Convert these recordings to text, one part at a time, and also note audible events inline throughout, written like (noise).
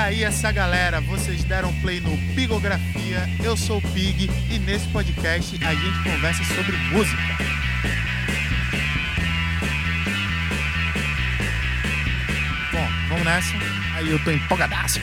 aí, essa galera, vocês deram play no Pigografia. Eu sou o Pig e nesse podcast a gente conversa sobre música. Bom, vamos nessa. Aí eu tô empolgadaço.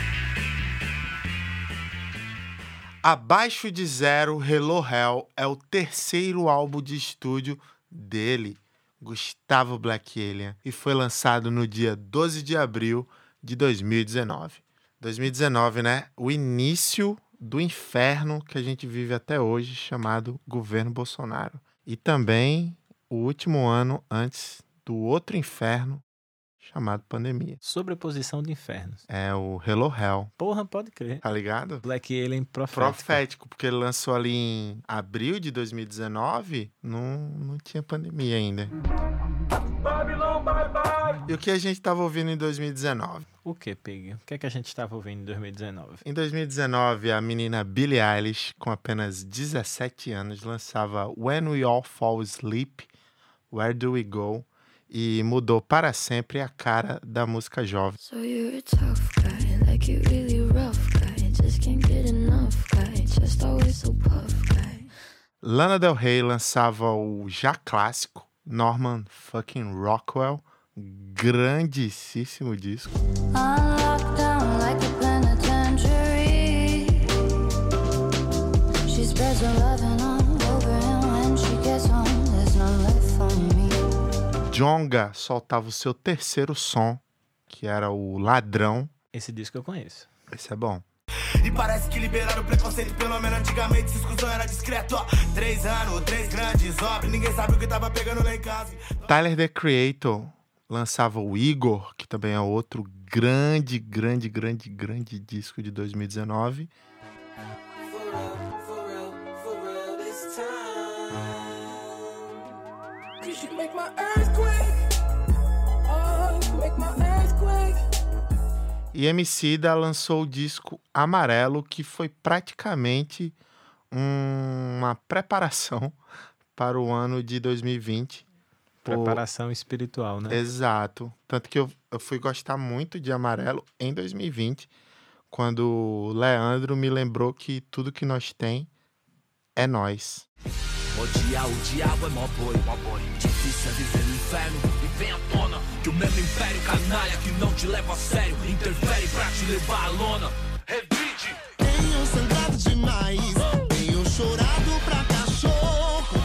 Abaixo de Zero, Hello Hell é o terceiro álbum de estúdio dele, Gustavo Black Alien, e foi lançado no dia 12 de abril de 2019. 2019, né? O início do inferno que a gente vive até hoje, chamado governo Bolsonaro. E também o último ano antes do outro inferno, chamado pandemia. Sobreposição de infernos. É o Hello Hell, Porra, pode crer. tá ligado? Black Alien profético. Profético, porque ele lançou ali em abril de 2019, não, não tinha pandemia ainda. E o que a gente tava ouvindo em 2019? O que, Pig? O que é que a gente estava ouvindo em 2019? Em 2019, a menina Billie Eilish, com apenas 17 anos, lançava When We All Fall Asleep, Where Do We Go? E mudou para sempre a cara da música jovem. So you're a tough guy, like you really rough guy. Just can't get enough guy, just always so puff guy. Lana Del Rey lançava o já clássico Norman fucking Rockwell, grandíssimo disco. Jonga soltava o seu terceiro som, que era o Ladrão. Esse disco eu conheço. Esse é bom. E parece que liberaram o preconceito, pelo menos antigamente esse exclusão era discreto, ó. Três anos, três grandes obras, ninguém sabe o que tava pegando lá em casa. Tyler The Creator lançava o Igor, que também é outro grande, grande, grande, grande disco de 2019. Cause you make my earthquake. E Emicida lançou o disco Amarelo, que foi praticamente um- uma preparação (laughs) para o ano de 2020. Pô, Preparação espiritual, né? Exato. Tanto que eu, eu fui gostar muito de Amarelo em 2020, quando o Leandro me lembrou que tudo que nós tem é nós. Odiar o diabo é mó boi, mó boi. Difícil é viver no inferno vem à tona que o mesmo império canalha que não te leva a sério interfere pra te levar à lona. Revide. Tenho sangrado demais, tenho chorado pra cachorro.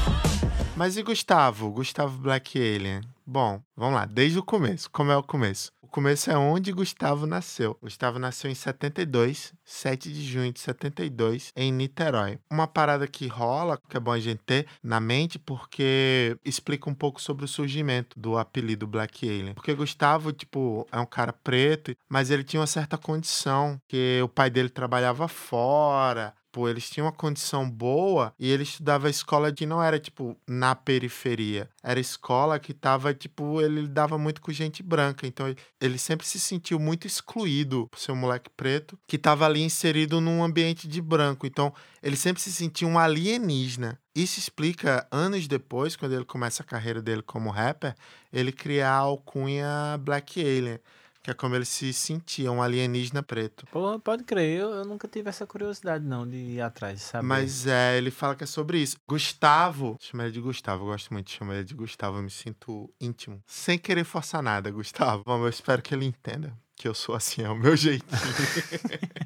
Mas e Gustavo? Gustavo Black Alien? Bom, vamos lá, desde o começo. Como é o começo? Começo é onde Gustavo nasceu. Gustavo nasceu em 72, 7 de junho de 72, em Niterói. Uma parada que rola, que é bom a gente ter na mente, porque explica um pouco sobre o surgimento do apelido Black Alien. Porque Gustavo, tipo, é um cara preto, mas ele tinha uma certa condição, que o pai dele trabalhava fora, Pô, eles tinham uma condição boa e ele estudava escola que não era, tipo, na periferia. Era escola que tava, tipo, ele lidava muito com gente branca. Então, ele sempre se sentiu muito excluído por ser um moleque preto que tava ali inserido num ambiente de branco. Então, ele sempre se sentia um alienígena. Isso explica, anos depois, quando ele começa a carreira dele como rapper, ele criar a alcunha Black Alien. Que é como ele se sentia, um alienígena preto. Porra, pode crer. Eu, eu nunca tive essa curiosidade, não, de ir atrás, sabe? Mas é, ele fala que é sobre isso. Gustavo, chama ele de Gustavo, eu gosto muito de chamar ele de Gustavo, eu me sinto íntimo. Sem querer forçar nada, Gustavo. Bom, eu espero que ele entenda que eu sou assim, é o meu jeitinho. (laughs)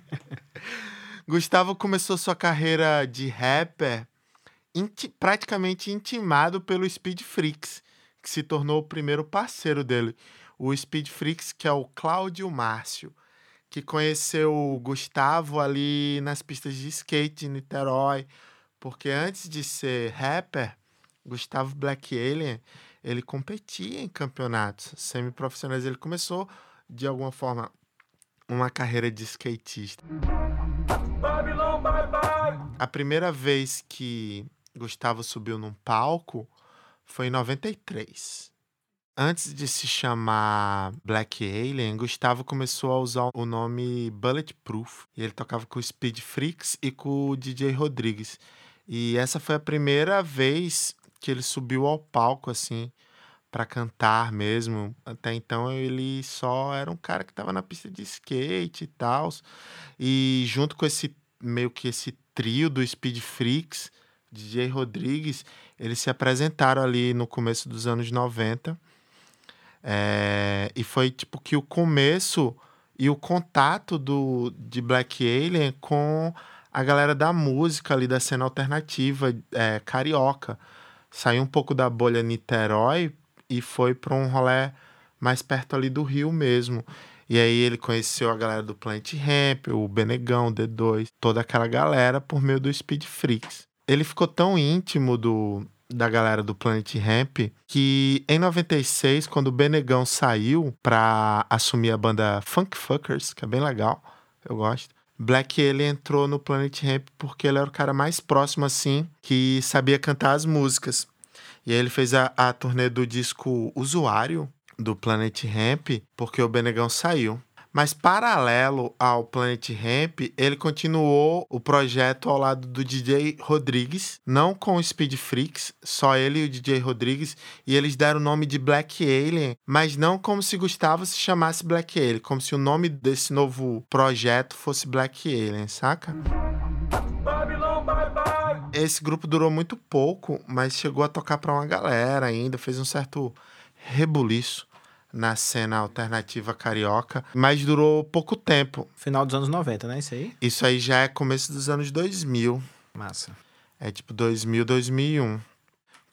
Gustavo começou sua carreira de rapper inti- praticamente intimado pelo Speed Freaks, que se tornou o primeiro parceiro dele. O Speed Freaks, que é o Cláudio Márcio, que conheceu o Gustavo ali nas pistas de skate de Niterói, porque antes de ser rapper, Gustavo Black Alien, ele competia em campeonatos semiprofissionais. Ele começou, de alguma forma, uma carreira de skatista. A primeira vez que Gustavo subiu num palco foi em 93. Antes de se chamar Black Alien, Gustavo começou a usar o nome Bulletproof. E ele tocava com o Speed Freaks e com o DJ Rodrigues. E essa foi a primeira vez que ele subiu ao palco, assim, pra cantar mesmo. Até então ele só era um cara que tava na pista de skate e tal. E junto com esse meio que esse trio do Speed Freaks, DJ Rodrigues, eles se apresentaram ali no começo dos anos 90. É, e foi tipo que o começo e o contato do, de Black Alien com a galera da música ali da cena alternativa é, carioca. Saiu um pouco da bolha Niterói e foi para um rolê mais perto ali do Rio mesmo. E aí ele conheceu a galera do Planet Ramp, o Benegão, o D2, toda aquela galera por meio do Speed Freaks. Ele ficou tão íntimo do, da galera do Planet Ramp que em 96, quando o Benegão saiu pra assumir a banda Funk Fuckers, que é bem legal, eu gosto. Black ele entrou no Planet Ramp porque ele era o cara mais próximo assim que sabia cantar as músicas. E aí ele fez a, a turnê do disco Usuário do Planet Ramp porque o Benegão saiu. Mas paralelo ao Planet Ramp, ele continuou o projeto ao lado do DJ Rodrigues, não com o Speed Freaks, só ele e o DJ Rodrigues, e eles deram o nome de Black Alien, mas não como se Gustavo se chamasse Black Alien, como se o nome desse novo projeto fosse Black Alien, saca? Esse grupo durou muito pouco, mas chegou a tocar pra uma galera ainda, fez um certo rebuliço na cena alternativa carioca, mas durou pouco tempo. Final dos anos 90, né? Isso aí? Isso aí já é começo dos anos 2000. Massa. É tipo 2000, 2001.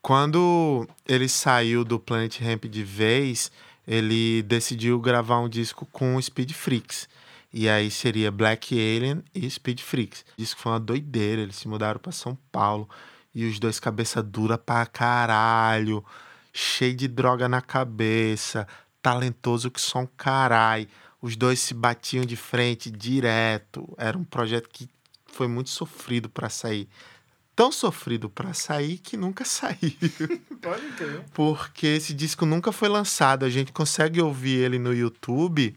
Quando ele saiu do Planet Ramp de vez, ele decidiu gravar um disco com o Speed Freaks. E aí seria Black Alien e Speed Freaks. O disco foi uma doideira, eles se mudaram para São Paulo. E os dois cabeça dura pra caralho, cheio de droga na cabeça, talentoso que só um carai. Os dois se batiam de frente direto. Era um projeto que foi muito sofrido para sair. Tão sofrido para sair que nunca (laughs) saiu. Pode crer. Porque esse disco nunca foi lançado. A gente consegue ouvir ele no YouTube.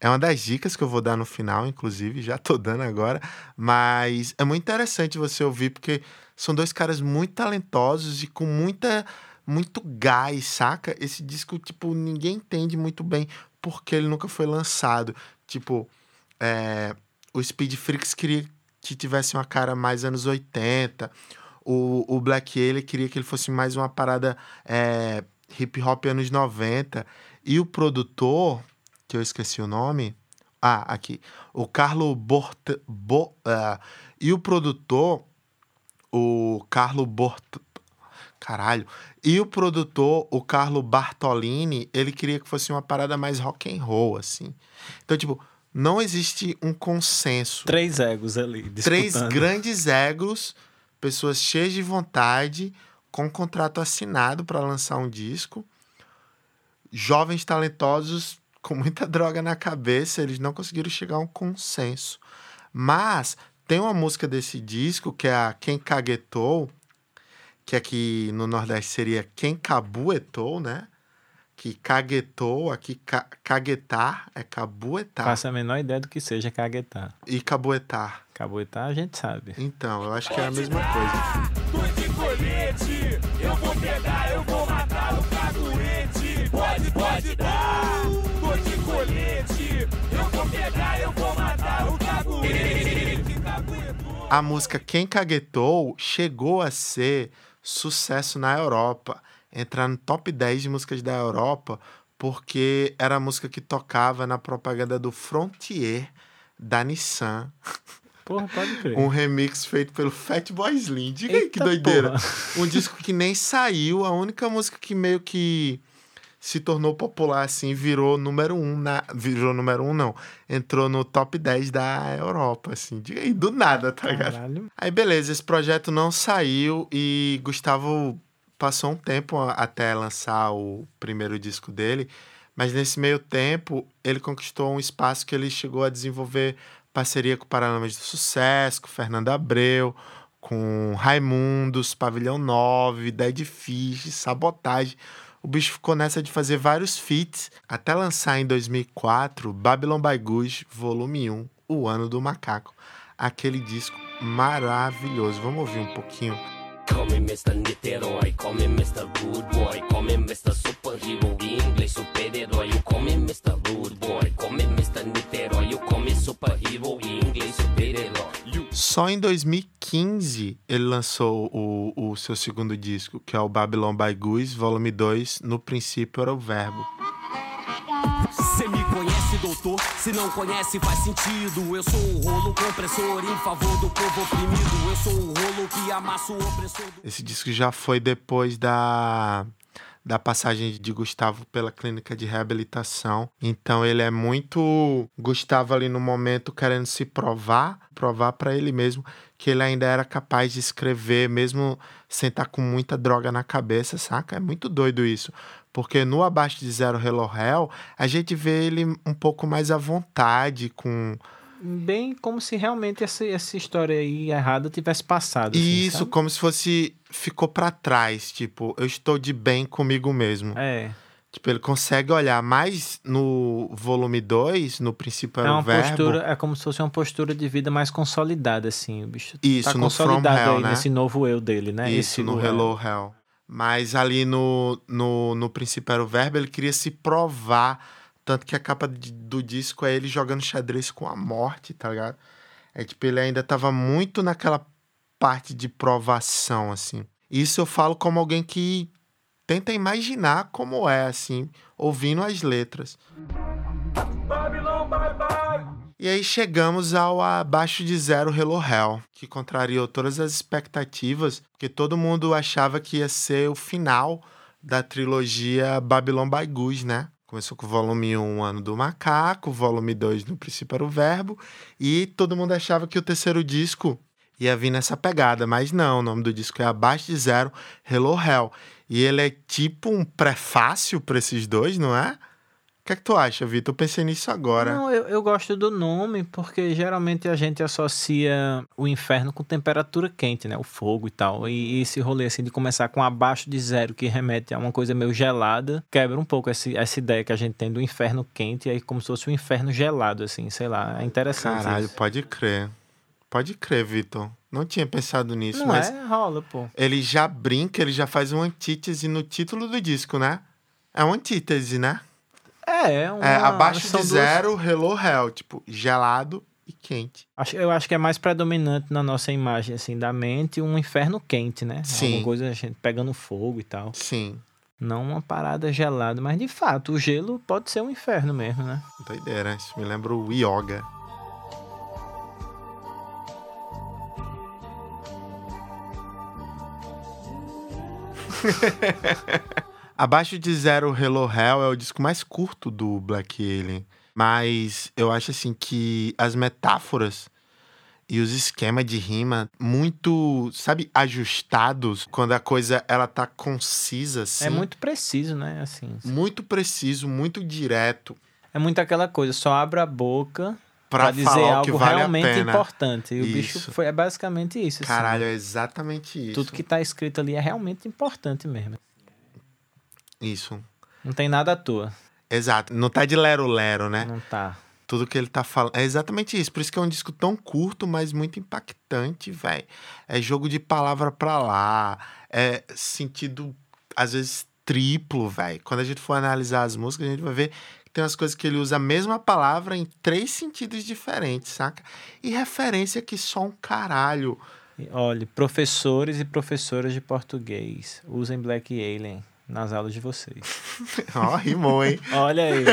É uma das dicas que eu vou dar no final, inclusive, já tô dando agora. Mas é muito interessante você ouvir, porque são dois caras muito talentosos e com muita, muito gás, saca? Esse disco, tipo, ninguém entende muito bem porque ele nunca foi lançado. Tipo, é, o Speed Freaks queria que tivesse uma cara mais anos 80. O, o Black ele queria que ele fosse mais uma parada é, hip hop anos 90. E o produtor, que eu esqueci o nome. Ah, aqui. O Carlo Bort... Bo, ah, e o produtor, o Carlo Bort... Caralho. E o produtor, o Carlo Bartolini, ele queria que fosse uma parada mais rock and roll, assim. Então, tipo, não existe um consenso. Três egos ali. (laughs) Três disputando. grandes egos, pessoas cheias de vontade, com um contrato assinado para lançar um disco. Jovens talentosos com muita (laughs) droga na cabeça, eles não conseguiram chegar a um consenso. Mas tem uma música desse disco que é a Quem Caguetou, que aqui no Nordeste seria Quem Cabuetou, né? Que caguetou, aqui ca caguetar é cabuetar Faço a menor ideia do que seja caguetar. e cabuetar. Cabuetar a gente sabe. Então, eu acho que é a mesma coisa. Tô de colete, eu vou pegar, eu vou matar o caguete. Pode, pode dar. Tô de colete, eu vou pegar, eu vou matar o caguete. A música Quem Caguetou chegou a ser sucesso na Europa, entrar no top 10 de músicas da Europa, porque era a música que tocava na propaganda do Frontier da Nissan. Porra, pode crer. Um remix feito pelo Fatboy Slim. Diga aí que Eita doideira. porra. Um disco que nem saiu, a única música que meio que se tornou popular assim, virou número um na. Virou número um, não. Entrou no top 10 da Europa, assim. Diga aí, do nada, tá ligado? Aí, beleza, esse projeto não saiu e Gustavo passou um tempo até lançar o primeiro disco dele, mas nesse meio tempo ele conquistou um espaço que ele chegou a desenvolver parceria com Paralamas do Sucesso, com Fernando Abreu, com Raimundos, Pavilhão 9, Dead Fish, Sabotagem. O bicho ficou nessa de fazer vários feats até lançar em 2004 Babylon by Gucci, volume 1, O Ano do Macaco. Aquele disco maravilhoso. Vamos ouvir um pouquinho. Call me Mr. Niterói, call me Mr. Rude Boy, call me Mr. Superhero, inglês super-herói. You call me Mr. Rude Boy, call me Mr. Niterói, you call me Superhero, inglês super-herói. Só em 2015 ele lançou o, o seu segundo disco, que é o Babylon by Goose, volume 2. No princípio era o verbo. Cê me conhece, doutor? Se não conhece, faz sentido. Eu sou o rolo compressor em favor do povo oprimido. Eu sou o rolo que amassa o opressor do... Esse disco já foi depois da, da passagem de Gustavo pela clínica de reabilitação. Então ele é muito Gustavo ali no momento querendo se provar, provar para ele mesmo que ele ainda era capaz de escrever mesmo sem estar com muita droga na cabeça, saca? É muito doido isso. Porque no Abaixo de Zero Hello Hell, a gente vê ele um pouco mais à vontade com Bem como se realmente essa, essa história aí errada tivesse passado. assim, isso, sabe? como se fosse ficou pra trás, tipo, eu estou de bem comigo mesmo. É. Tipo, ele consegue olhar mais no volume 2, no princípio É o uma verbo. postura, é como se fosse uma postura de vida mais consolidada, assim. O bicho Isso, tá no From consolidado Hell, aí né? nesse novo eu dele, né? Isso, Esse no o- Hello Hell. Mas ali no, no, no princípio era o verbo, ele queria se provar. Tanto que a capa de- do disco é ele jogando xadrez com a morte, tá ligado? É tipo, ele ainda tava muito naquela parte de provação, assim. Isso eu falo como alguém que tenta imaginar como é, assim, ouvindo as letras. E aí chegamos ao Abaixo de Zero Hello Hell, que contrariou todas as expectativas, porque todo mundo achava que ia ser o final da trilogia Babylon by Goose, né? Começou com o volume 1, Ano do Macaco, volume 2, No Princípio era o Verbo, e todo mundo achava que o terceiro disco ia vir nessa pegada, mas não, o nome do disco é Abaixo de Zero Hello Hell. E ele é tipo um prefácio para esses dois, não é? O que é que tu acha, Vitor? Eu pensei nisso agora. Não, eu, eu gosto do nome porque geralmente a gente associa o inferno com temperatura quente, né? O fogo e tal. E esse rolê assim de começar com abaixo de zero, que remete a uma coisa meio gelada, quebra um pouco esse, essa ideia que a gente tem do inferno quente, e aí como se fosse um inferno gelado, assim, sei lá. É interessante. Caralho, isso. pode crer. Pode crer, Vitor. Não tinha pensado nisso, Não mas é? Rola, pô. ele já brinca, ele já faz uma antítese no título do disco, né? É uma antítese, né? É, é uma, É abaixo de duas- zero, hello hell. Tipo, gelado e quente. Acho, eu acho que é mais predominante na nossa imagem, assim, da mente, um inferno quente, né? Sim. Alguma coisa, a gente pegando fogo e tal. Sim, Não uma parada gelada, mas de fato, o gelo pode ser um inferno mesmo, né? doideira. Isso me lembra o yoga. (laughs) Abaixo de Zero Hello Hell é o disco mais curto do Black Alien. Mas eu acho assim que as metáforas e os esquemas de rima muito, sabe, ajustados quando a coisa ela tá concisa assim. É muito preciso, né? Assim, muito preciso, muito direto é muito aquela coisa, só abre a boca pra pra dizer algo vale realmente importante. E o bicho Isso. foi é basicamente isso. assim. Caralho, é exatamente isso. Tudo que tá escrito ali é realmente importante mesmo. Isso. Não tem nada à toa. Exato. Não tá de lero-lero, né? Não tá. Tudo que ele tá falando. É exatamente isso. Por isso que é um disco tão curto, mas muito impactante, velho. É jogo de palavra pra lá. É sentido, às vezes, triplo, velho. Quando a gente for analisar as músicas, a gente vai ver que tem umas coisas que ele usa a mesma palavra em três sentidos diferentes, saca? E referência que só um caralho. Olha, professores e professoras de português, usem Black Alien nas aulas de vocês. (laughs) Ó, rimou, hein? Olha aí.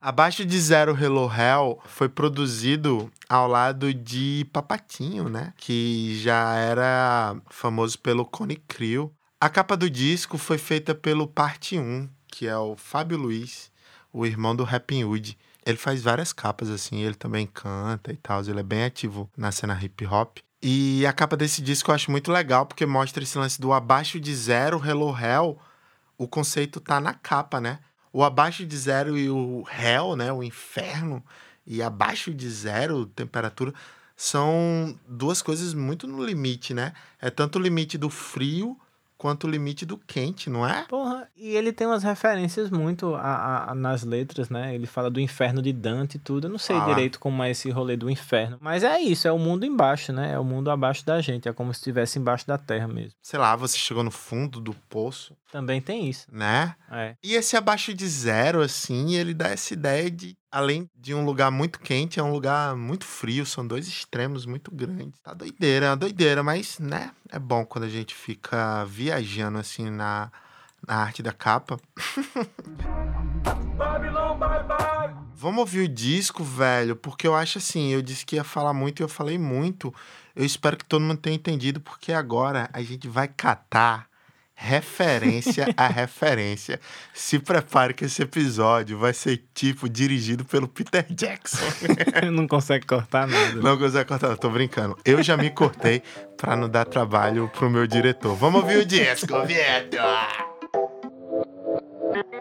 Abaixo de Zero Hello Hell foi produzido ao lado de Papatinho, né? Que já era famoso pelo Cone Crew. A capa do disco foi feita pelo Parte 1, que é o Fábio Luiz, o irmão do Rapping Hood. Ele faz várias capas assim, ele também canta e tal, ele é bem ativo na cena hip hop. E a capa desse disco eu acho muito legal porque mostra esse lance do abaixo de zero Hello Hell. O conceito tá na capa, né? O abaixo de zero e o hell, né? O inferno. E abaixo de zero, temperatura, são duas coisas muito no limite, né? É tanto o limite do frio quanto o limite do quente, não é? Porra, e ele tem umas referências muito a, a- nas letras, né? Ele fala do inferno de Dante e tudo. Eu não sei Fala. direito como é esse rolê do inferno. Mas é isso, é o mundo embaixo, né? É o mundo abaixo da gente. É como se estivesse embaixo da terra mesmo. Sei lá, você chegou no fundo do poço, Também tem isso. né? É. E esse abaixo de zero, assim, ele dá essa ideia de, além de um lugar muito quente, é um lugar muito frio. São dois extremos muito grandes. Tá doideira, é uma doideira, mas, né? É bom quando a gente fica viajando, assim, na, na arte da capa. (laughs) Vamos ouvir o disco, velho, porque eu acho assim, eu disse que ia falar muito e eu falei muito. Eu espero que todo mundo tenha entendido, porque agora a gente vai catar referência a referência. Se prepare que esse episódio vai ser tipo dirigido pelo Peter Jackson. (laughs) não consegue cortar nada. Não consegue cortar, eu tô brincando. Eu já me cortei pra não dar trabalho pro meu diretor. Vamos ouvir o disco, Vieto!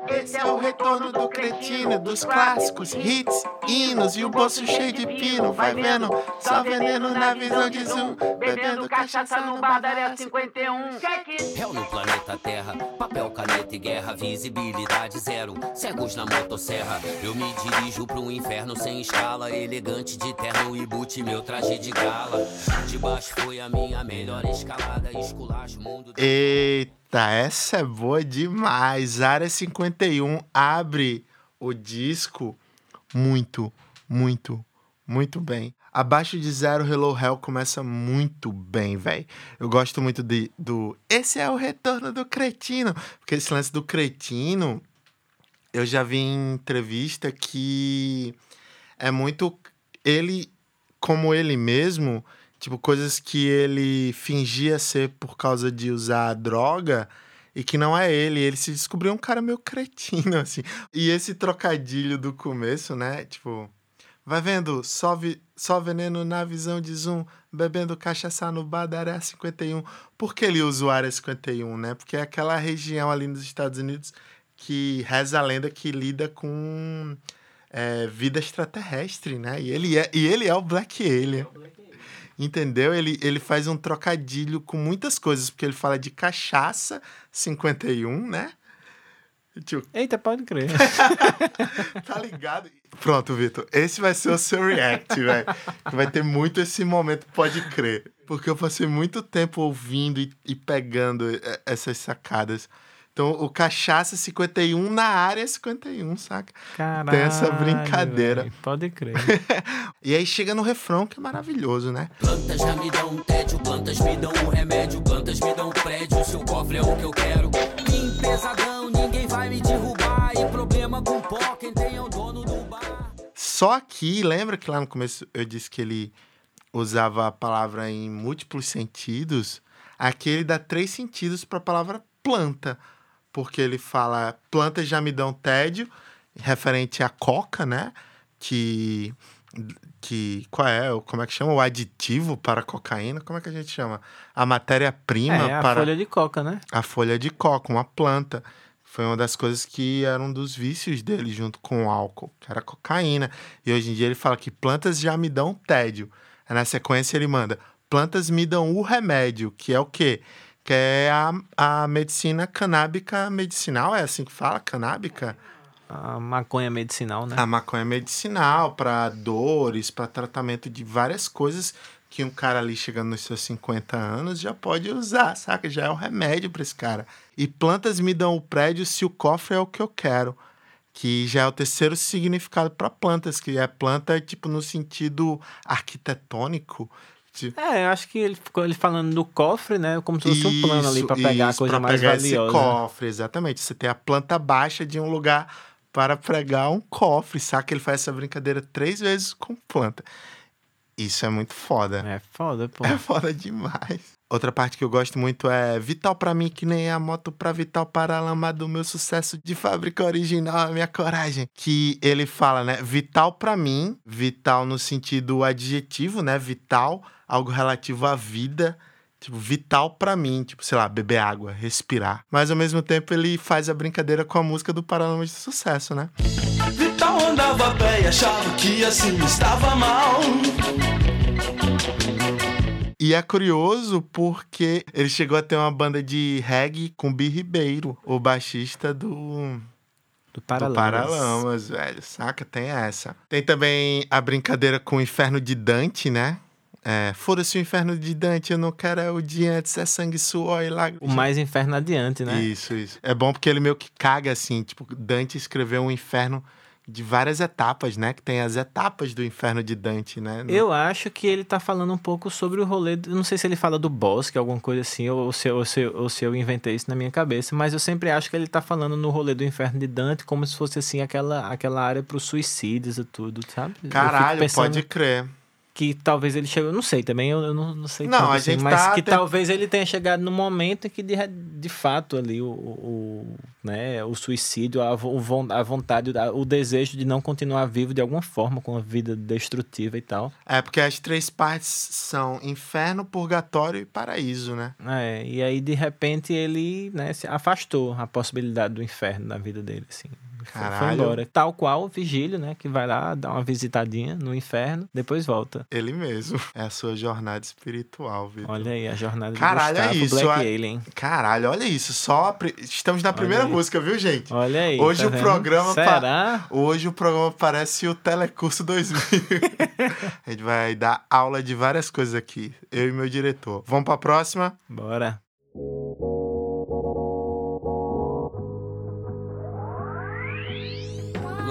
Esse é o retorno do cretino, dos clássicos, hits, hinos e o bolso cheio de pino. Vai vendo, só veneno na visão de zoom. Bebendo cachaça no bar da área 51. Réu no planeta Terra, papel, caneta e guerra, visibilidade zero, cegos na motosserra. Eu me dirijo pro inferno sem escala, elegante de terno e boot, meu traje de gala. De baixo foi a minha melhor escalada, esculacho mundo. Eita, essa é boa demais. Área 51 abre o disco muito, muito, muito bem. Abaixo de zero, Hello Hell começa muito bem, velho. Eu gosto muito de, do. Esse é o retorno do cretino. Porque esse lance do cretino, eu já vi em entrevista que é muito. Ele, como ele mesmo, tipo, coisas que ele fingia ser por causa de usar droga e que não é ele. Ele se descobriu um cara meio cretino, (laughs) assim. E esse trocadilho do começo, né? Tipo, vai vendo, só, vi, só veneno na visão de zoom, bebendo cachaça no bar da área 51. Por que ele usa o área 51, né? Porque é aquela região ali nos Estados Unidos que reza a lenda que lida com é, vida extraterrestre, né? E ele é, e ele é o Black Alien. Entendeu? Ele, ele faz um trocadilho com muitas coisas, porque ele fala de cachaça 51, né? Eita, pode crer. (laughs) tá ligado? Pronto, Vitor. Esse vai ser o seu react, velho. Vai ter muito esse momento, pode crer. Porque eu passei muito tempo ouvindo e, e pegando essas sacadas. Então, o Cachaça 51 na área 51, saca? Caralho. Tem essa brincadeira. velho. Pode crer. (laughs) E aí chega no refrão, que é maravilhoso, né? Plantas já me dão um tédio, plantas me dão um remédio, plantas me dão um prédio, seu cofre é o que eu quero. Vim pesadão, ninguém vai me derrubar. E problema com pó, quem tem é o dono do bar. Só que, lembra que lá no começo eu disse que ele usava a palavra em múltiplos sentidos? Aqui ele dá três sentidos para a palavra planta. Porque ele fala plantas já me dão tédio, referente à coca, né? Que. que qual é? Como é que chama? O aditivo para a cocaína? Como é que a gente chama? A matéria-prima É, a para folha de coca, né? a folha de coca, uma planta. Foi uma das coisas que era um dos vícios dele junto com o álcool, que era a cocaína. E hoje em dia ele fala que plantas já me dão tédio. Aí na sequência ele manda: plantas me dão o remédio, que é o quê? Que é a, a medicina canábica medicinal, é assim que fala? Canábica? A maconha medicinal, né? A maconha medicinal para dores, para tratamento de várias coisas que um cara ali chegando nos seus 50 anos já pode usar, saca? Já é o remédio para esse cara. E plantas me dão o prédio se o cofre é o que eu quero. Que já é o terceiro significado para plantas, que é planta tipo no sentido arquitetônico. É, eu acho que ele ficou ele falando do cofre, né? Como se fosse um plano ali Isso, pra pegar a isso, coisa pra mais pegar valiosa. Esse cofre, exatamente. Você tem a planta baixa de um lugar para pregar um cofre, saca? Ele faz essa brincadeira três vezes com planta. Isso é muito foda. É foda, pô. É foda demais. Outra parte que eu gosto muito é Vital pra mim, que nem a moto pra Vital para a lama do meu sucesso de fábrica original, a minha coragem. Que ele fala, né? Vital pra mim, vital no sentido adjetivo, né? Vital, algo relativo à vida. Tipo, vital pra mim, tipo, sei lá, beber água, respirar. Mas ao mesmo tempo ele faz a brincadeira com a música do Paralamas de Sucesso, né? Vital andava a pé e achava que assim estava mal. E é curioso porque ele chegou a ter uma banda de reggae com Bi Ribeiro, o baixista do Do do Paralamas. Paralamas, velho. Saca? Tem essa. Tem também a brincadeira com o inferno de Dante, né? É, Foda-se o inferno de Dante, eu não quero é o dia antes, é sangue, suor e O lágrimas. mais inferno adiante, né? Isso, isso. É bom porque ele meio que caga assim. Tipo, Dante escreveu um inferno de várias etapas, né? Que tem as etapas do inferno de Dante, né? Eu acho que ele tá falando um pouco sobre o rolê. do- Não sei se ele fala do bosque, alguma coisa assim, ou se, ou, se, ou se eu inventei isso na minha cabeça, mas eu sempre acho que ele tá falando no rolê do inferno de Dante como se fosse assim aquela, aquela área pros suicídios e tudo, sabe? Caralho, pensando pode crer. Que talvez ele chegou. Não sei também, eu, eu não, não sei. Não, tanto a assim, gente mas tá que te- talvez ele tenha chegado no momento em que de, de fato ali o, o, né, o suicídio, a, o a vontade, o desejo de não continuar vivo de alguma forma com a vida destrutiva e tal. É porque as três partes são inferno, purgatório e paraíso, né? É, e aí de repente ele né, se afastou a possibilidade do inferno na vida dele, assim. Foi- Foi Caralho. embora. Tal qual o Vigílio, né? Que vai lá, dá uma visitadinha no inferno, depois volta. Ele mesmo. É a sua jornada espiritual, Vitor. Olha aí a jornada Caralho, de é Gustavo isso, Black a- Alien. Caralho, olha isso. Só pri- Estamos na primeira aí. música, viu, gente? Olha aí. Hoje tá o vendo? programa pa- Será? Hoje o programa parece o Telecurso 2000. (laughs) a gente vai dar aula de várias coisas aqui. Eu e meu diretor. Vamos pra próxima? Bora.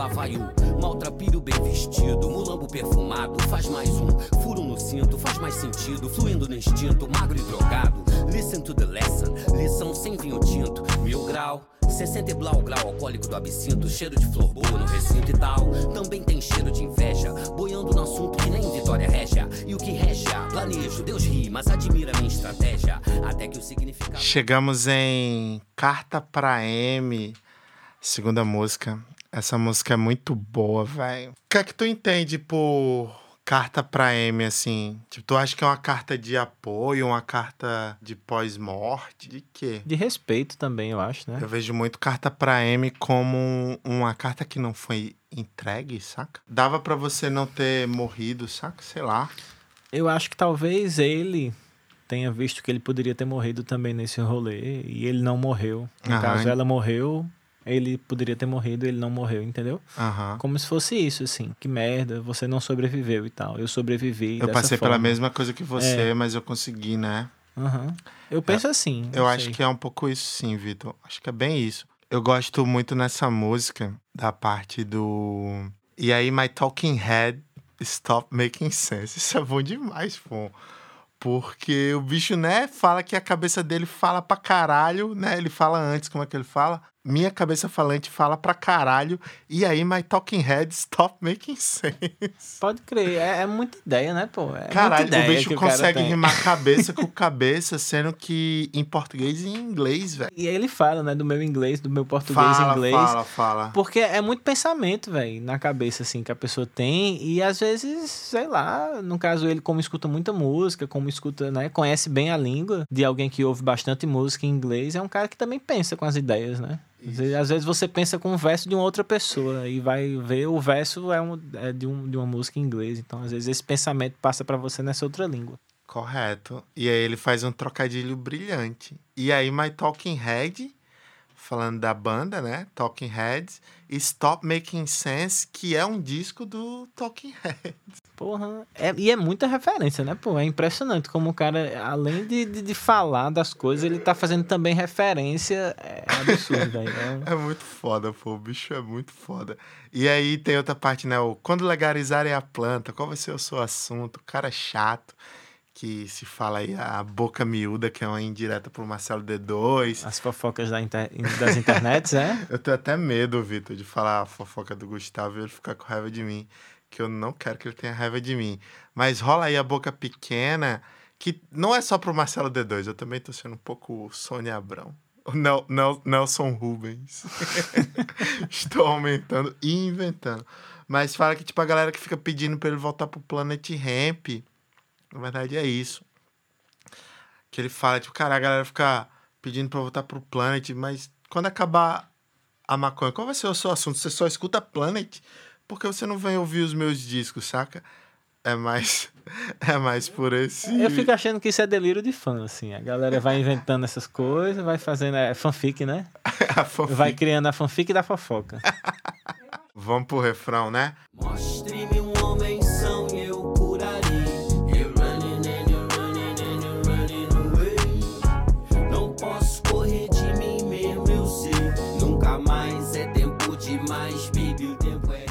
Lá vai o maltrapilho bem vestido, mulambo perfumado, faz mais um furo no cinto, faz mais sentido, fluindo no instinto, magro e drogado. Listen to the lesson, lição sem vinho tinto, mil grau. 60 e blau grau alcoólico do absinto, cheiro de flor boa no recinto e tal. Também tem cheiro de inveja, boiando no assunto que nem Vitória Régia. E o que regia, planejo, Deus ri, mas admira minha estratégia. Até que o significado. Chegamos em Carta pra M, segunda música. Essa música é muito boa, velho. O que é que tu entende por carta pra M, assim? Tipo, tu acha que é uma carta de apoio, uma carta de pós-morte? De quê? De respeito também, eu acho, né? Eu vejo muito carta pra M como uma carta que não foi entregue, saca? Dava pra você não ter morrido, saca? Sei lá. Eu acho que talvez ele tenha visto que ele poderia ter morrido também nesse rolê e ele não morreu. No Aham. caso, ela morreu, ele poderia ter morrido, ele não morreu, entendeu? Aham. Como se fosse isso, assim. Que merda, você não sobreviveu e tal. Eu sobrevivi. Eu passei forma. pela mesma coisa que você, mas eu consegui, né? Aham. Eu penso assim. Eu não acho sei. que é um pouco isso sim, Vitor. Acho que é bem isso. Eu gosto muito nessa música da parte do. E aí, My Talking Head Stop Making Sense. Isso é bom demais, pô. Porque o bicho, né, fala que a cabeça dele fala pra caralho, né? Ele fala antes, como é que ele fala? Minha cabeça falante fala pra caralho. E aí, My Talking Head Stop Making Sense. Pode crer. É, é muita ideia, né, pô? É Caralho, muita o bicho consegue tem. rimar (laughs) cabeça com cabeça, sendo que em português e em inglês, velho. E aí ele fala, né, do meu inglês, do meu português Fala, inglês. fala, fala. Porque é muito pensamento, velho, na cabeça, assim, que a pessoa tem. E às vezes, sei lá, no caso ele, como escuta muita música, como escuta, né, conhece bem a língua de alguém que ouve bastante música em inglês, é um cara que também pensa com as ideias, né? Às vezes, às vezes você pensa com um verso de uma outra pessoa e vai ver o verso é, um, é de, um, de uma música em inglês. Então, às vezes, esse pensamento passa pra você nessa outra língua. Correto. E aí ele faz um trocadilho brilhante. E aí My Talking Head, falando da banda, né? Talking Heads, Stop Making Sense, que é um disco do Talking Heads. Porra, é, e é muita referência, né, pô? É impressionante como o cara, além de, de, de falar das coisas, ele tá fazendo também referência. É absurdo, velho. É- (laughs) É muito foda, pô. O bicho é muito foda. E aí tem outra parte, né? O quando legalizarem a planta, qual vai ser o seu assunto? O cara é chato, que se fala aí a boca miúda, que é uma indireta pro Marcelo D2. As fofocas da inter- das internets, é? (laughs) Eu tenho até medo, Vitor, de falar a fofoca do Gustavo e ele ficar com raiva de mim. Que eu não quero que ele tenha raiva de mim. Mas rola aí a boca pequena, que não é só pro Marcelo D2, eu também tô sendo um pouco Sônia Abrão. O Nel, Nel- Nelson Rubens. (laughs) Estou aumentando e inventando. Mas fala que, tipo, a galera que fica pedindo pra ele voltar pro Planet Ramp. Na verdade, é isso. Que ele fala, tipo, cara, a galera fica pedindo pra voltar pro Planet, mas quando acabar a maconha, qual vai ser o seu assunto? Você só escuta Planet? Porque você não vem ouvir os meus discos, saca? É mais. (laughs) É mais por esse. Eu fico achando que isso é delírio de fã, assim. A galera vai inventando essas coisas, vai fazendo. É fanfic, né? (laughs) a fanfic. Vai criando a fanfic da fofoca. (laughs) Vamos pro refrão, né? Mostre-me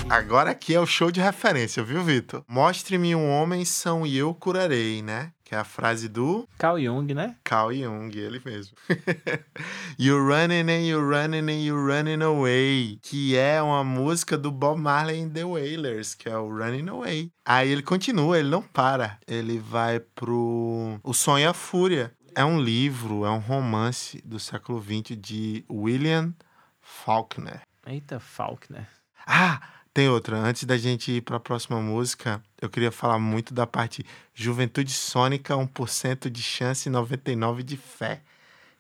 Agora aqui é o show de referência, viu, Vitor? Mostre-me um homem são e eu curarei, né? Que é a frase do Carl Jung, né? Carl Jung, ele mesmo. (laughs) you're running and you're running and you're running away. Que é uma música do Bob Marley and the Wailers, que é o Running Away. Aí ele continua, ele não para. Ele vai pro O Sonho e a Fúria. É um livro, é um romance do século XX de William Faulkner. Eita, Faulkner. Ah, tem outra. Antes da gente ir para a próxima música, eu queria falar muito da parte Juventude Sônica, 1% de chance e 99% de fé.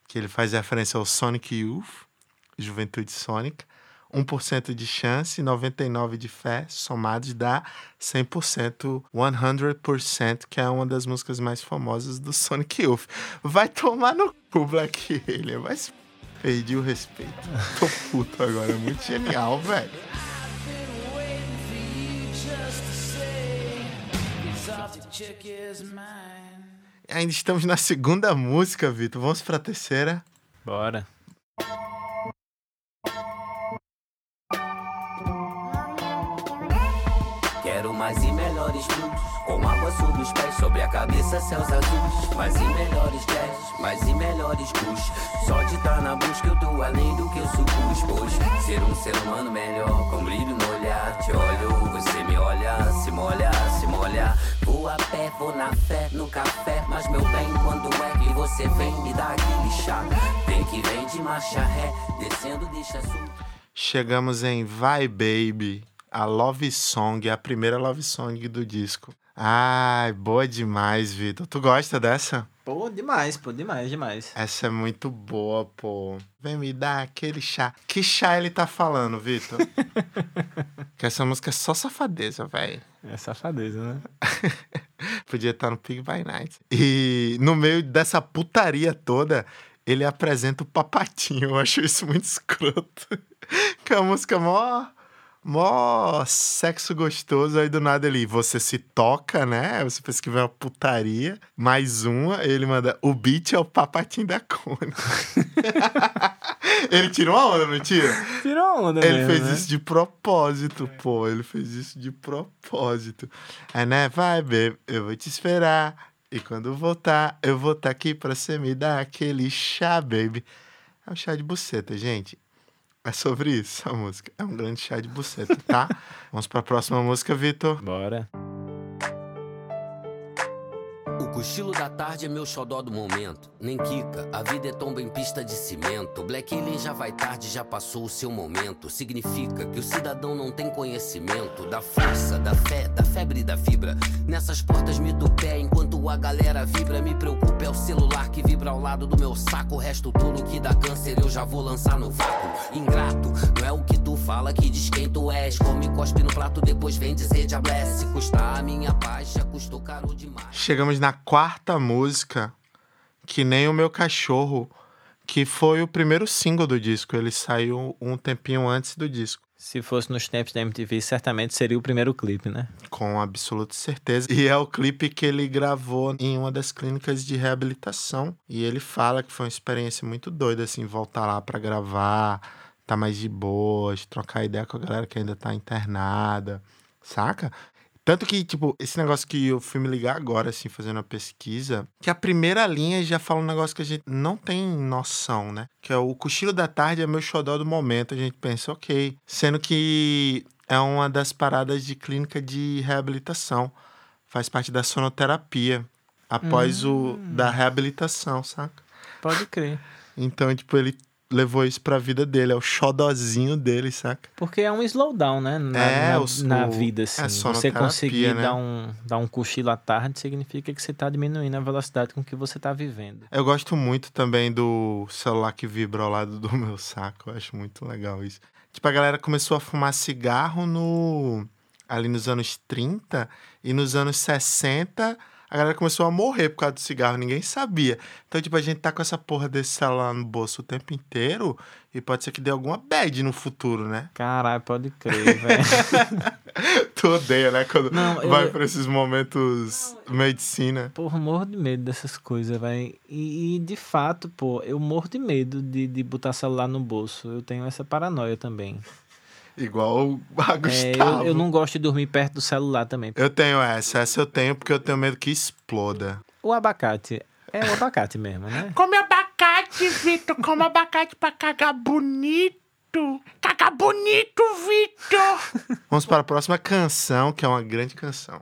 Que ele faz referência ao Sonic Youth, Juventude Sônica. 1% de chance e 99% de fé, somados dá 100%, 100%, que é uma das músicas mais famosas do Sonic Youth. Vai tomar no cu, Black Alien, mas perdi o respeito. Tô puto agora, é muito genial, velho. Ainda estamos na segunda música, Vitor. Vamos pra terceira. Bora. Quero mais e melhores blues, com água sobre os pés, sobre a cabeça céus azuis. Mais e melhores jazz, mais e melhores push. Só de estar na busca eu tô além do que eu supus. Pois ser um ser humano melhor, com brilho no olhar. Te olho, você me olha, se molha, se molha. Vou a pé, vou na fé, no café. Mas meu bem, quando é que você vem me dar aquele chá? Vem que vem de marcha ré, descendo. Chegamos em Vai Baby, a love song, a primeira love song do disco. Ai, boa demais, Vitor. Tu gosta dessa? Pô, demais, pô, demais, demais. Essa é muito boa, pô. Vem me dar aquele chá. Que chá ele tá falando, Vitor? (laughs) que essa música é só safadeza, velho. É safadeza, né? (laughs) Podia estar no Pig by Night. E no meio dessa putaria toda, ele apresenta o papatinho. Eu acho isso muito escroto. (laughs) que é uma música mó. Mó sexo gostoso, aí do nada ele, você se toca, né? Você pensa que vai uma putaria. Mais uma, ele manda, o beat é o papatinho da Cone. (laughs) ele tirou uma onda, não tira? Tirou onda Ele mesmo, fez né? isso de propósito, pô. Ele fez isso de propósito. Aí, né? Vai, baby, eu vou te esperar. E quando voltar, eu vou estar aqui pra você me dar aquele chá, baby. É um chá de buceta, gente. É sobre isso a música. É um grande chá de buceta, tá? (laughs) Vamos pra próxima música, Vitor. Bora. O cochilo da tarde é meu xodó do momento. Nem quica, a vida é tomba em pista de cimento. Black Alien já vai tarde, já passou o seu momento. Significa que o cidadão não tem conhecimento da força, da fé, da febre e da fibra. Nessas portas me do pé enquanto a galera vibra. Me preocupa é o celular que vibra ao lado do meu saco. O resto tudo que dá câncer eu já vou lançar no vácuo. Ingrato, não é o que tu fala que diz quem tu és. Come, cospe no prato, depois vem dizer de Se custar a minha paz, já custou caro demais. Chegamos na quarta música, que nem o meu cachorro, que foi o primeiro single do disco. Ele saiu um tempinho antes do disco. Se fosse nos tempos da MTV, certamente seria o primeiro clipe, né? Com absoluta certeza. E é o clipe que ele gravou em uma das clínicas de reabilitação. E ele fala que foi uma experiência muito doida, assim, voltar lá pra gravar, tá mais de boas, trocar ideia com a galera que ainda tá internada, saca? Tanto que, tipo, esse negócio que eu fui me ligar agora, assim, fazendo a pesquisa, que a primeira linha já fala um negócio que a gente não tem noção, né? Que é o cochilo da tarde é meu xodó do momento. A gente pensa, ok. Sendo que é uma das paradas de clínica de reabilitação. Faz parte da sonoterapia. Após o da reabilitação, saca? Pode crer. Então, tipo, ele levou isso pra vida dele. É o xodózinho dele, saca? Porque é um slowdown, né? Na, É, na, o- na vida, é assim. você sonoterapia, conseguir né? dar, um, dar um cochilo à tarde significa que você tá diminuindo a velocidade com que você tá vivendo. Eu gosto muito também do celular que vibra ao lado (laughs) do meu saco. Eu acho muito legal isso. Tipo, a galera começou a fumar cigarro no ali nos anos 30 e nos anos 60 a galera começou a morrer por causa do cigarro, ninguém sabia. Então, tipo, a gente tá com essa porra desse celular no bolso o tempo inteiro e pode ser que dê alguma bad no futuro, né? Caralho, pode crer, velho. (laughs) tu odeia, né? Quando Não, eu- vai pra esses momentos medicina. Porra, eu morro de medo dessas coisas, velho. E, e, de fato, pô, eu morro de medo de, de botar celular no bolso. Eu tenho essa paranoia também. Igual a (laughs) É, Gustavo. eu, eu não gosto de dormir perto do celular também. Eu tenho essa, essa eu tenho porque eu tenho medo que exploda. O abacate é o abacate mesmo, né? (laughs) Come abacate, Vitor. Come abacate pra cagar bonito. Cagar bonito, Vitor. (laughs) Vamos para a próxima canção, que é uma grande canção.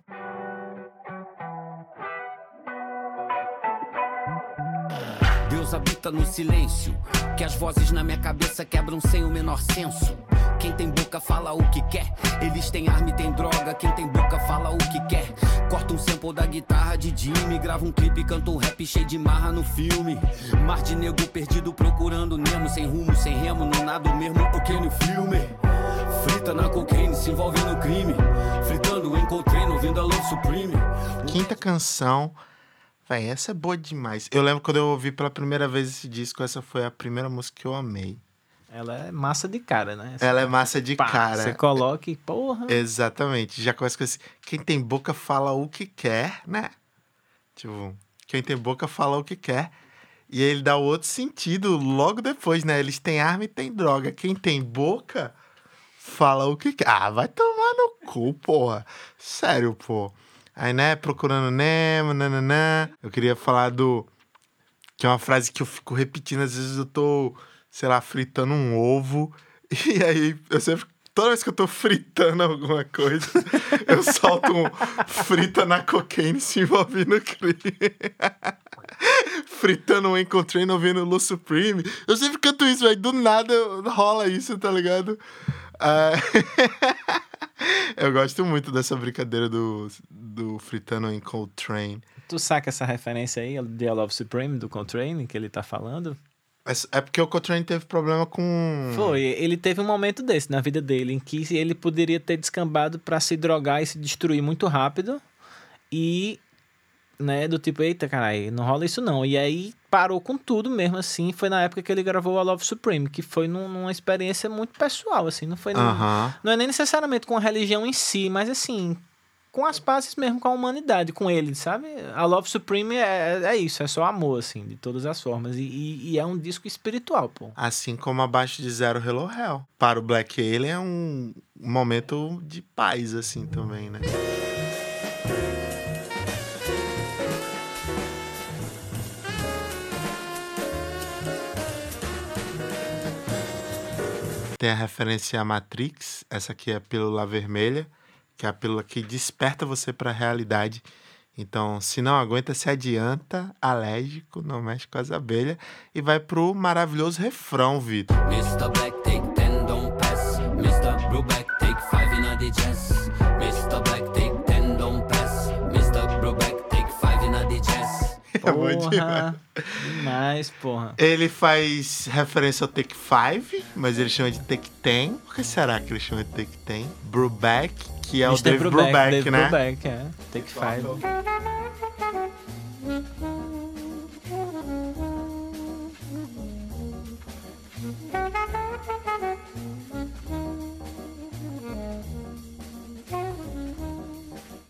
Deus habita no silêncio, que as vozes na minha cabeça quebram sem o menor senso. Quem tem boca fala o que quer, eles têm arma e tem droga. Quem tem boca fala o que quer. Corta um sample da guitarra de Jimmy, grava um clipe, canta um rap cheio de marra no filme. Mar de nego perdido procurando Nemo, sem rumo, sem remo, não nada o mesmo, ok no filme. Frita na cocaine, se envolve no crime. Fritando, encontrei, ouvindo a Love Supreme. Quinta canção. Véi, essa é boa demais. Eu lembro quando eu ouvi pela primeira vez esse disco, essa foi a primeira música que eu amei. Ela é massa de cara, né? Ela é massa de Pá, cara. Você coloca e, porra. Exatamente. Já começa com esse. Quem tem boca fala o que quer, né? Tipo, quem tem boca fala o que quer. E ele dá outro sentido logo depois, né? Eles têm arma e tem droga. Quem tem boca fala o que quer. Ah, vai tomar no cu, porra. Sério, pô. Aí, né, procurando Nemo, nananã. Eu queria falar do. Que é uma frase que eu fico repetindo, às vezes eu tô, sei lá, fritando um ovo. (laughs) E aí, eu sempre. Toda vez que eu tô fritando alguma coisa, (laughs) eu solto um frita na cocaine se envolve no crime. (laughs) Fritando um encontrei ouvindo Lu Supreme. Eu sempre canto isso, velho. Do nada rola isso, tá ligado? Ah, eu gosto muito dessa brincadeira do, do fritando em Coltrane. Tu saca essa referência aí, I Love Supreme, do Coltrane, que ele tá falando? É- porque o Coltrane teve problema com. Foi, ele teve um momento desse na vida dele, em que ele poderia ter descambado pra se drogar e se destruir muito rápido. E, né, do tipo, eita, caralho, não rola isso não. E aí parou com tudo mesmo, assim. Foi na época que ele gravou a Love Supreme, que foi num- numa experiência muito pessoal, assim. Não foi. num- Aham. Não é nem necessariamente com a religião em si, mas assim. Com as pazes mesmo com a humanidade, com ele, sabe? A Love Supreme é, é isso, é só amor, assim, de todas as formas. E, e- e é um disco espiritual, pô. Assim como abaixo de zero Hello Hell. Para o Black Alien é um momento de paz, assim, também, né? Tem a referência à Matrix, essa aqui é a pílula vermelha, que é a pílula que desperta você para a realidade. Então, se não aguenta, se adianta, alérgico, não mexe com as abelhas, e vai pro maravilhoso refrão, Vitor. Mr. Black, take 10, don't pass. Mr. Brubeck, take 5 in a the É bom demais. Porra, demais, porra. Ele faz referência ao Take 5, mas ele chama de Take 10. Por que será que ele chama de Take 10? Brubeck, que é o. Dave Brubeck, Dave né? Brubeck, é. Take Five.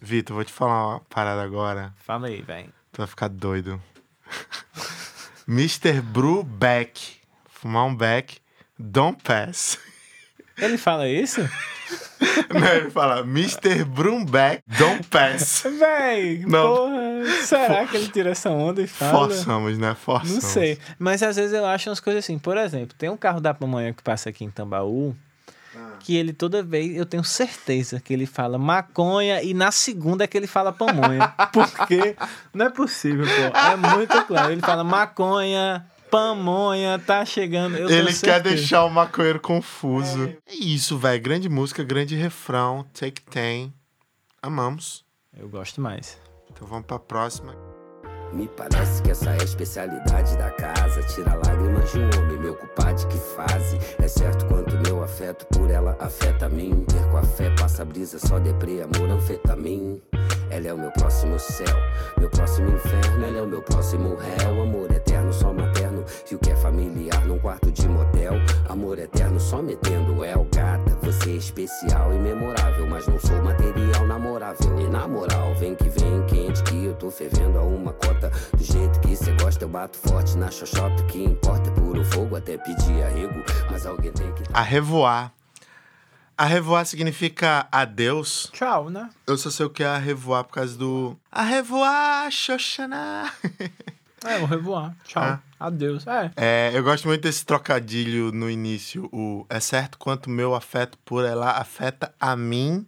Vitor, vou te falar uma parada agora. Fala aí, velho. Tu vai ficar doido. (laughs) Mr. Brubeck. Fumar um beck. Don't pass. Ele fala isso? (laughs) Não, ele fala Mr. Brumbeck, don't pass. Véi, Não. porra. Será que ele tira essa onda e fala? Forçamos, né? Forçamos. Não sei. Mas às vezes eu acho umas coisas assim. Por exemplo, tem um carro da pamonha que passa aqui em Tambaú. Que ele toda vez, eu tenho certeza que ele fala maconha e na segunda é que ele fala pamonha. (laughs) Porque não é possível, pô. É muito claro. Ele fala maconha, pamonha, tá chegando. Eu Ele quer deixar o maconheiro confuso. É isso, velho. Grande música, grande refrão. Take 10. Amamos. Eu gosto mais. Então vamos pra próxima. Me parece que essa é a especialidade da casa. Tira lágrimas de um homem, meu culpado que fase. É certo quanto meu afeto por ela afeta a mim. Perco a fé, passa brisa, só deprê, amor, anfetamim. Ela é o meu próximo céu, meu próximo inferno. Ela é o meu próximo réu. Amor eterno, só materno. E o que é familiar num quarto de motel. Amor eterno, só metendo el. Gata, você é especial e memorável. Mas não sou material namorável. E na moral, vem que vem quente que eu tô fervendo a uma cota. Do jeito que cê gosta, eu bato forte na xoxota. O que importa é puro fogo, até pedir arrego. Mas alguém tem que. A revoar. A revoar significa adeus. Tchau, né? Eu só sei o que é a revoar por causa do. A revoar, Xoxana. É, vou revoar. Tchau. Ah. Adeus. É. É, eu gosto muito desse trocadilho no início. O é certo quanto meu afeto por ela afeta a mim.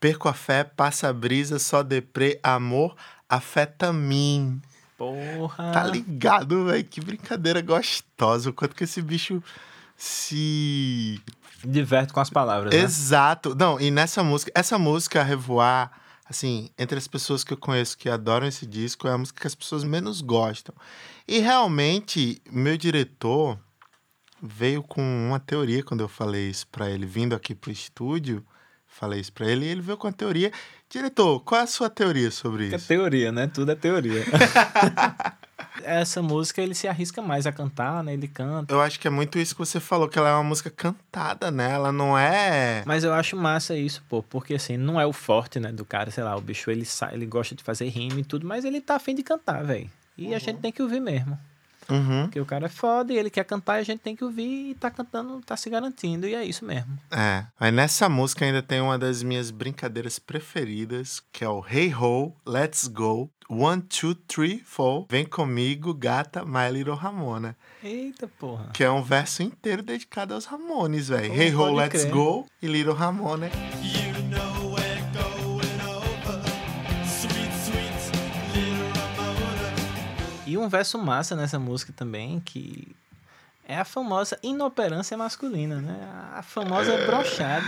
Perco a fé, passa a brisa, só deprê, amor, afeta a mim. Porra. Tá ligado, velho? Que brincadeira gostosa. O quanto que esse bicho se. Diverte com as palavras, né? Exato. Não, e nessa música, essa música, Revoar, assim, entre as pessoas que eu conheço que adoram esse disco, é a música que as pessoas menos gostam. E realmente, meu diretor veio com uma teoria quando eu falei isso pra ele, vindo aqui pro estúdio, falei isso pra ele, e ele veio com a teoria. Diretor, qual é a sua teoria sobre É isso? teoria, né? Tudo é teoria. (laughs) Essa música ele se arrisca mais a cantar, né? Ele canta. Eu acho que é muito isso que você falou, que ela é uma música cantada, né? Ela não é. Mas eu acho massa isso, pô, porque assim, não é o forte, né, do cara, sei lá, o bicho ele ele gosta de fazer rima e tudo, mas ele tá afim de cantar, velho. E a gente tem que ouvir mesmo. Uhum. Porque o cara é foda e ele quer cantar e a gente tem que ouvir e tá cantando, tá se garantindo, e é isso mesmo. É. Mas nessa música ainda tem uma das minhas brincadeiras preferidas, que é o Hey Ho, Let's Go, One, Two, Three, Four, Vem Comigo, Gata, My Little Ramona. Eita porra. Que é um verso inteiro dedicado aos Ramones, velho. Hey Ho, Let's crer. Go e Little Ramona. E um verso massa nessa música também, que é a famosa inoperância masculina, né? A famosa brochada.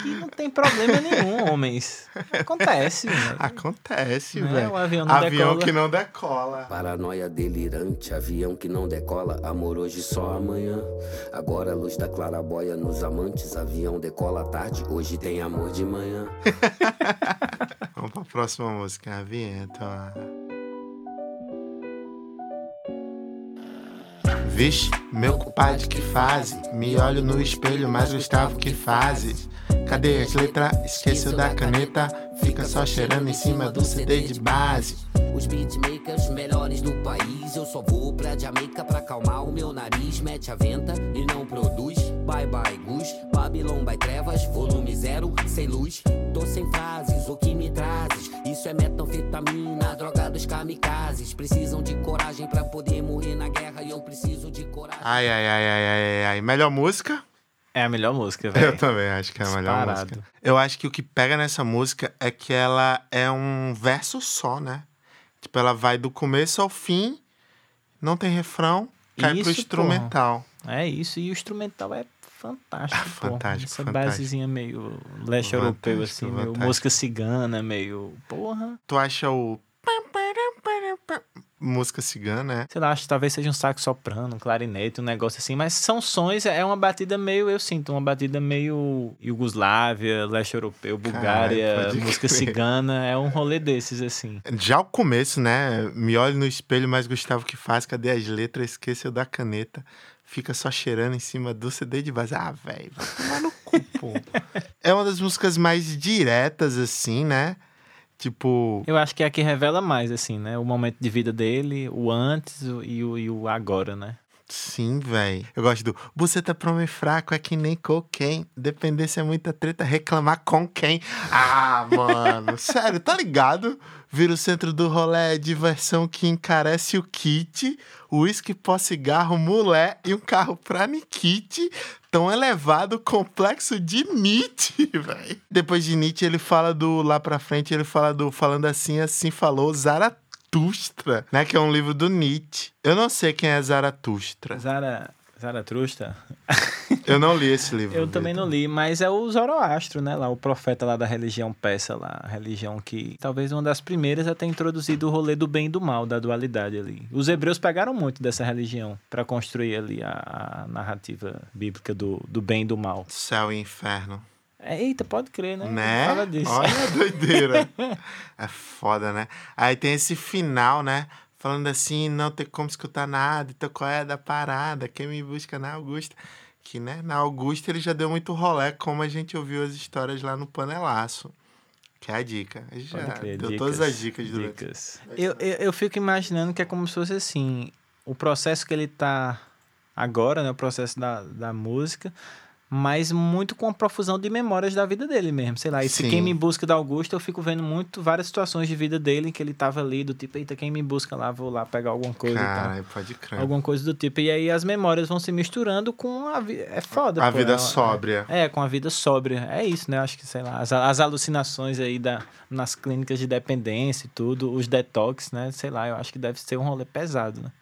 E que não tem problema nenhum, (laughs) homens. Acontece, né? Acontece, Né? velho. O avião não Avião decola. que não decola. Paranoia delirante, avião que não decola, amor hoje só amanhã. Agora a luz da clarabóia nos amantes, avião decola à tarde, hoje tem amor de manhã. (laughs) Vamos pra próxima música, a vinheta. Vixe, meu compadre, que fase? Me olho no espelho, mas Gustavo, que fazes? Cadê as letras? Esqueceu da caneta? Fica só cheirando em cima do CD de base. Os beatmakers melhores do país, eu só vou pra Jamaica pra acalmar o meu nariz. Mete a venta e não produz. Bye bye, Gus. Babylon by Trevas, volume zero, sem luz. Tô sem frases, o que me trazes? Isso é metanfetamina, droga dos kamikazes. Precisam de coragem pra poder morrer na guerra e eu preciso de coragem. Ai, ai, ai, ai, ai, ai. Melhor música? É a melhor música, Eu velho. também acho que é a melhor Disparado. música. Eu acho que o que pega nessa música é que ela é um verso só, né? Tipo, ela vai do começo ao fim, não tem refrão, cai pro Isso, instrumental. É isso, e o instrumental é fantástico, (laughs) pô. Fantástico, Essa fantástico. basezinha meio leste Fantástico, europeu, assim, meio música cigana, meio. Porra. Tu acha o. Música cigana, é? Sei lá, acho que talvez seja um sax soprano, um clarinete, um negócio assim, mas são sons, é uma batida meio, eu sinto, uma batida meio Iugoslávia, leste europeu, Bulgária, música crer. cigana, é um rolê desses, assim. Já o começo, né? Me olho no espelho, mas Gustavo que faz, cadê as letras? Esqueceu da caneta. Fica só cheirando em cima do CD de base. Ah, velho, vai tomar no cu, pô. É uma das músicas mais diretas, assim, né? Tipo, Eu acho que é a que revela mais, assim, né? O momento de vida dele, o antes e o, e o agora, né? Sim, velho. Eu gosto do Buceta pra homem fraco é que nem cocaine. Dependência é muita treta, reclamar com quem? Ah, mano, (laughs) sério, tá ligado? Vira o centro do rolê, é diversão que encarece o kit, uísque pó cigarro, mulher e um carro pra Nikit. Tão elevado, complexo de Nietzsche, (laughs) velho. Depois de Nietzsche, ele fala do lá pra frente, ele fala do falando assim, assim falou Zaratustra, né? Que é um livro do Nietzsche. Eu não sei quem é Zaratustra. Zara. Zaratrusta. (laughs) Eu não li esse livro. Eu também não li, mas é o Zoroastro, né? Lá, o profeta lá da religião persa, lá, a religião que talvez uma das primeiras a ter introduzido o rolê do bem e do mal, da dualidade ali. Os hebreus pegaram muito dessa religião para construir ali a, a narrativa bíblica do, do bem e do mal. Céu e inferno. Eita, pode crer, né? Né? Fala disso. Olha a doideira. (laughs) é foda, né? Aí tem esse final, né? Falando assim, não tem como escutar nada, então qual é da parada? Quem me busca na Augusta? Que, né? Na Augusta ele já deu muito rolé, como a gente ouviu as histórias lá no Panelaço. Que é a dica. A gente Pode já crer, deu dicas, todas as dicas durante. dicas. Eu, eu, eu fico imaginando que é como se fosse assim, o processo que ele tá agora, né, o processo da, da música, mas muito com a profusão de memórias da vida dele mesmo, sei lá. E se Sim. quem me busca da Augusta, eu fico vendo muito várias situações de vida dele em que ele tava ali, do tipo, eita, quem me busca lá, vou lá pegar alguma coisa e tal. Cara, pode crer. Alguma coisa do tipo. E aí as memórias vão se misturando com a vida. É foda, A pô, vida é- sóbria. É, com a vida sóbria. É isso, né? Acho que, sei lá, as, as alucinações aí da, nas clínicas de dependência e tudo, os detox, né? Sei lá, eu acho que deve ser um rolê pesado, né?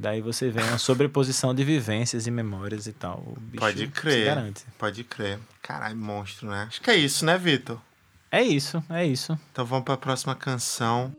Daí você vê uma sobreposição de vivências e memórias e tal. O bicho Pode crer. garante. Pode crer. Caralho, monstro, né? Acho que é isso, né, Vitor? É isso, é isso. Então vamos pra próxima canção.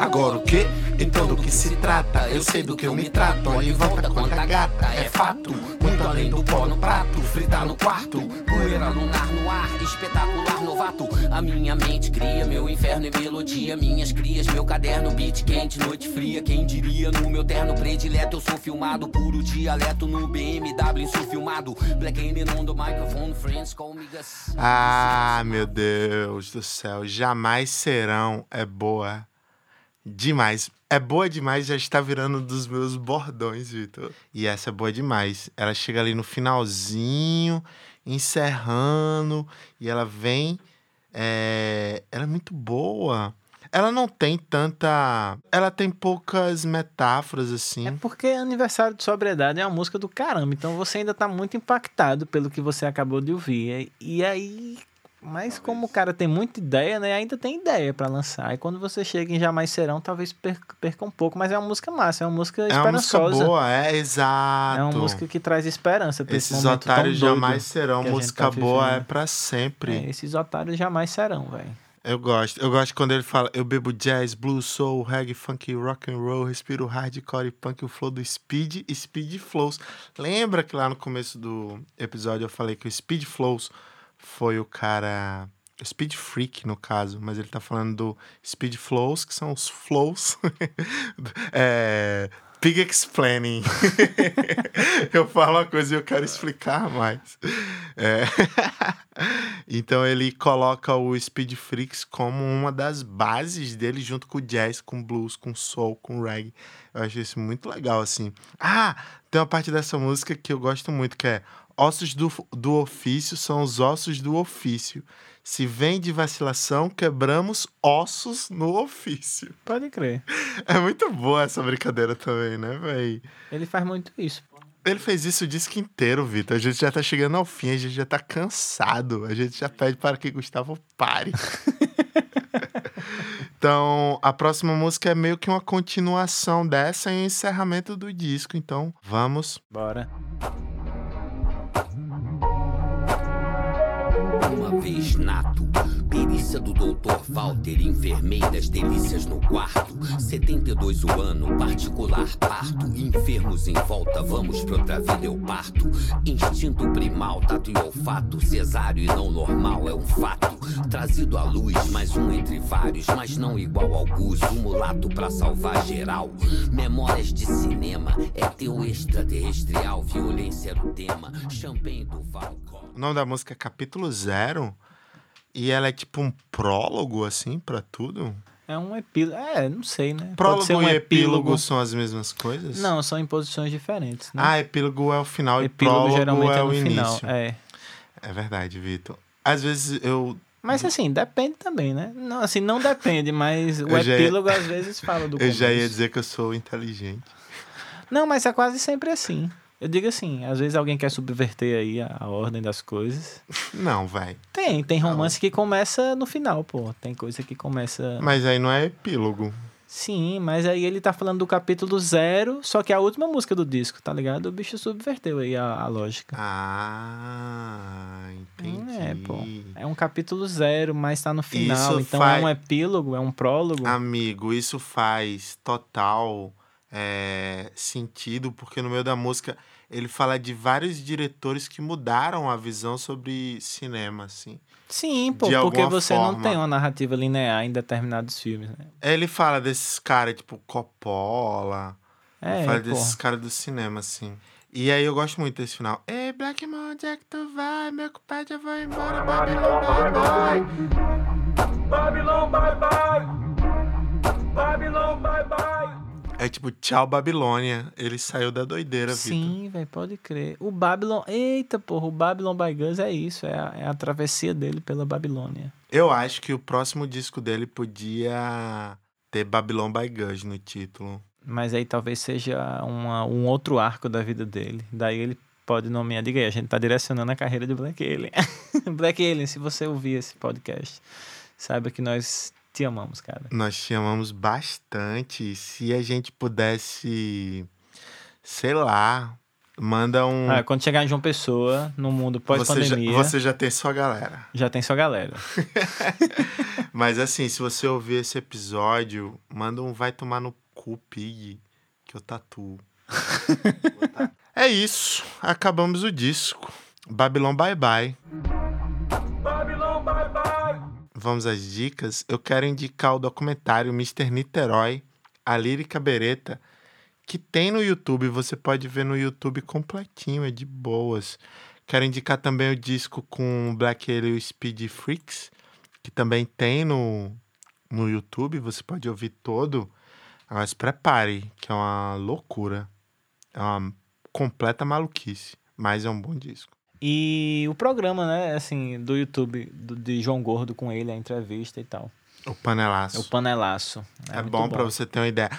Agora o que? Então do que se trata? Eu sei do que eu me trato. Olha em volta quanta gata, é fato. Muito além do pó no prato, fritar no quarto. Poeira lunar no ar, espetacular novato. A minha mente cria meu inferno e melodia. Minhas crias, meu caderno, beat quente, noite fria. Quem diria no meu terno predileto? Eu sou filmado, puro dialeto no BMW, sou filmado. Black M the microphone, friends call me. Ah, meu Deus do céu. Jamais serão. É boa demais. É boa demais, já está virando um dos meus bordões, Vitor. E essa é boa demais. Ela chega ali no finalzinho, encerrando, e ela vem. é, Ela é muito boa. Ela não tem tanta. Ela tem poucas metáforas, assim. É porque aniversário de sobriedade é uma música do caramba, então você ainda tá muito impactado pelo que você acabou de ouvir. E e aí. Mas como o cara tem muita ideia, né? Ainda tem ideia pra lançar. E quando você chega em Jamais Serão, talvez perca, perca um pouco. Mas é uma música massa, é uma música É uma música esperançosa. boa, é, exato. É uma música que traz esperança pra esse Esses tão otários jamais serão. Música tá boa é pra sempre. É, esses otários jamais serão, velho. Eu gosto. Eu gosto quando ele fala: eu bebo jazz, blues, soul, reggae, funk, rock and roll, respiro hardcore e punk, o flow do speed speed flows. Lembra que lá no começo do episódio eu falei que o speed flows foi o cara. Speed Freak, no caso, mas ele tá falando do Speed Flows, que são os flows. (laughs) é, Pig Explaining. (laughs) eu falo uma coisa e eu quero explicar mais. É. (laughs) então ele coloca o Speed Freaks como uma das bases dele, junto com jazz, com blues, com soul, com reggae. Eu acho isso muito legal, assim. Ah, tem uma parte dessa música que eu gosto muito, que é Ossos do, do ofício são os ossos do ofício. Se vem de vacilação, quebramos ossos no ofício. Pode crer. É muito boa essa brincadeira também, né, véi? Ele faz muito isso. pô. Ele fez isso o disco inteiro, Vitor. A gente já tá chegando ao fim, a gente já tá cansado. A gente já pede para que Gustavo pare. (laughs) então, a próxima música é meio que uma continuação dessa e encerramento do disco. Então, vamos. Bora. Vez nato, perícia do doutor Walter, enfermeiras, delícias no quarto. 72 o ano, particular parto. Enfermos em volta, vamos pra outra vida, eu parto. Instinto primal, tato e olfato. Cesário e não normal é um fato. Trazido à luz, mais um entre vários, mas não igual ao Gus. Um mulato pra salvar geral. Memórias de cinema, é teu extraterrestrial. Violência era o tema. Champanhe do Valcor. O nome da música é Capítulo Zero. E ela é tipo um prólogo, assim, pra tudo. É um epílogo. É, não sei, né? Prólogo um e epílogo são as mesmas coisas? Não, são em posições diferentes. Né? Ah, epílogo é o final epílogo e prólogo geralmente é, é o final. início. É. É verdade, Vitor. Às vezes eu Mas assim, depende também, né? Não, assim, não depende, mas (laughs) o Eu já ia- epílogo às vezes fala do (laughs) Eu já ia começo. dizer que eu sou inteligente. Não, mas é quase sempre assim. Eu digo assim, às vezes alguém quer subverter aí a, a ordem das coisas. Não, vai. Tem, tem romance que começa no final, pô. Tem coisa que começa. Mas aí não é epílogo. Sim, mas aí ele tá falando do capítulo zero, só que é a última música do disco, tá ligado? O bicho subverteu aí a, a lógica. Ah, entendi. É, pô. É um capítulo zero, mas tá no final. Isso então faz- é um epílogo, é um prólogo. Amigo, isso faz total é, sentido, porque no meio da música ele fala de vários diretores que mudaram a visão sobre cinema, assim. Sim, pô, porque você não forma. tem uma narrativa linear em determinados filmes, né? Ele fala desses caras, tipo, Coppola. É, fala pô. desses caras do cinema, assim. E aí eu gosto muito desse final. Ei, Black Mon, onde é que tu vai? Meu compadre, eu vou embora, Babylon, bye, bye. Babylon, bye bye. Babylon, bye bye. É tipo, tchau, Babilônia. Ele saiu da doideira. Sim, velho, pode crer. O Babylon. Eita, porra, o Babylon by Guns é isso, é a, é a travessia dele pela Babilônia. Eu acho que o próximo disco dele podia ter Babylon by Gus no título. Mas aí talvez seja uma- um outro arco da vida dele. Daí ele pode nomear. Diga aí, a gente tá direcionando a carreira de Black Alien. (laughs) Black Alien, se você ouvir esse podcast, saiba que nós te amamos, cara. Nós te amamos bastante. Se a gente pudesse, sei lá, manda um. Ah, quando chegar em João Pessoa, no mundo você, pós-pandemia, você já tem sua galera. já tem sua galera. (laughs) Mas assim, se você ouvir esse episódio, manda um vai tomar no cu, pig, que eu tatuo. (laughs) é isso. Acabamos o disco. Babylon Bye Bye. Babylon, bye bye. Vamos às dicas. Eu quero indicar o documentário Mr. Niterói, a lírica bereta, que tem no YouTube. Você pode ver no YouTube completinho, é de boas. Quero indicar também o disco com Black Alien Speed Freaks, que também tem no, no YouTube. Você pode ouvir todo. Se prepare, que é uma loucura. É uma completa maluquice, mas é um bom disco. E o programa, né, assim, do YouTube, do- de João Gordo com ele, a entrevista e tal. O panelaço. É o panelaço. É, muito bom pra você ter uma ideia.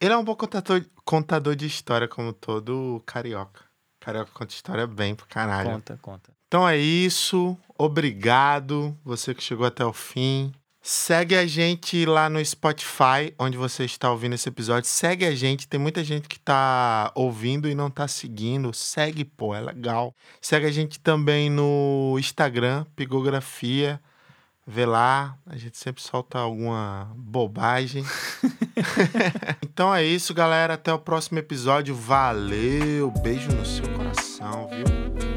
Ele é um bom contador, contador de história, como todo carioca. Carioca conta história bem pro caralho. Conta, conta. Então é isso. Obrigado, você que chegou até o fim. Segue a gente lá no Spotify, onde você está ouvindo esse episódio. Segue a gente. Tem muita gente que tá ouvindo e não tá seguindo. Segue, pô, é legal. Segue a gente também no Instagram, Pigografia. Vê lá, a gente sempre solta alguma bobagem. (laughs) então é isso, galera. Até o próximo episódio. Valeu, beijo no seu coração, viu?